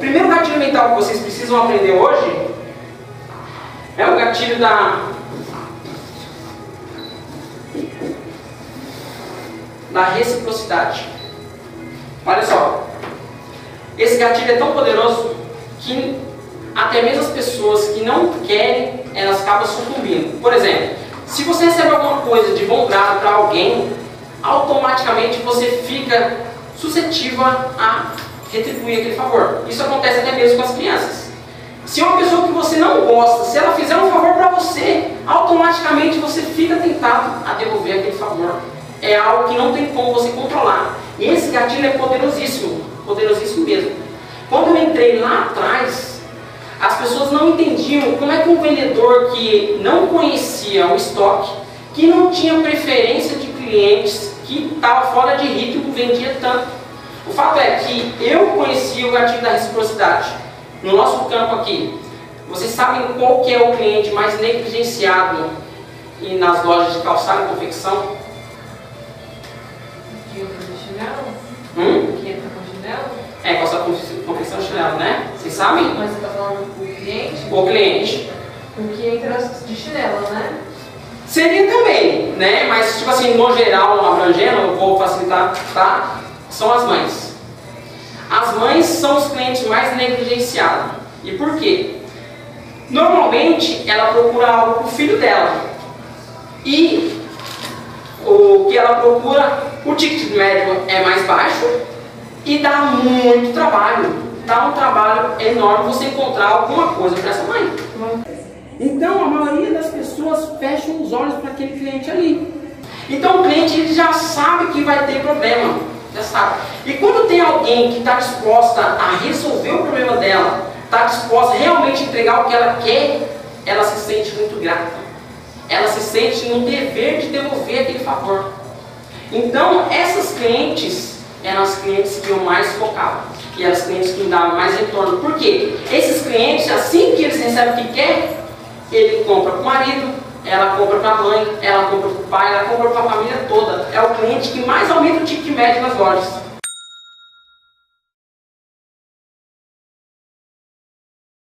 primeiro gatilho mental que vocês precisam aprender hoje é o gatilho da da reciprocidade. Olha só, esse gatilho é tão poderoso que até mesmo as pessoas que não querem, elas acabam sucumbindo. Por exemplo, se você recebe alguma coisa de bom grado para alguém, automaticamente você fica suscetível a retribuir aquele favor. Isso acontece até mesmo com as crianças. Se uma pessoa que você não gosta, se ela fizer um favor para você, automaticamente você fica tentado a devolver aquele favor. É algo que não tem como você controlar. E esse gatilho é poderosíssimo, poderosíssimo mesmo. Quando eu entrei lá atrás, as pessoas não entendiam como é que um vendedor que não conhecia o estoque, que não tinha preferência de clientes, que estava fora de ritmo, vendia tanto. O fato é que eu conhecia o gatilho da reciprocidade. No nosso campo aqui, vocês sabem qual que é o cliente mais negligenciado e nas lojas de calçado e confecção? Que entra de chinelo? Hum? Que entra com chinelo? É, calçado e confecção chinelo, né? Vocês sabem? Mas você está falando o cliente? O cliente. O que entra de chinelo, né? Seria também, né? Mas, tipo assim, no geral, abrangendo, eu vou facilitar, tá? São as mães. As mães são os clientes mais negligenciados. E por quê? Normalmente, ela procura algo para o filho dela. E o que ela procura, o ticket médio é mais baixo e dá muito trabalho. Dá um trabalho enorme você encontrar alguma coisa para essa mãe. Então a maioria das pessoas fecham os olhos para aquele cliente ali. Então o cliente ele já sabe que vai ter problema, já sabe. E quando tem alguém que está disposta a resolver o problema dela, está disposta a realmente entregar o que ela quer, ela se sente muito grata. Ela se sente no dever de devolver aquele favor. Então essas clientes eram as clientes que eu mais focava. E eram as clientes que me davam mais retorno. Por quê? Esses clientes, assim que eles recebem o que quer, ele compra para o marido, ela compra para a mãe, ela compra para o pai, ela compra para a família toda. É o cliente que mais aumenta o ticket médio nas lojas.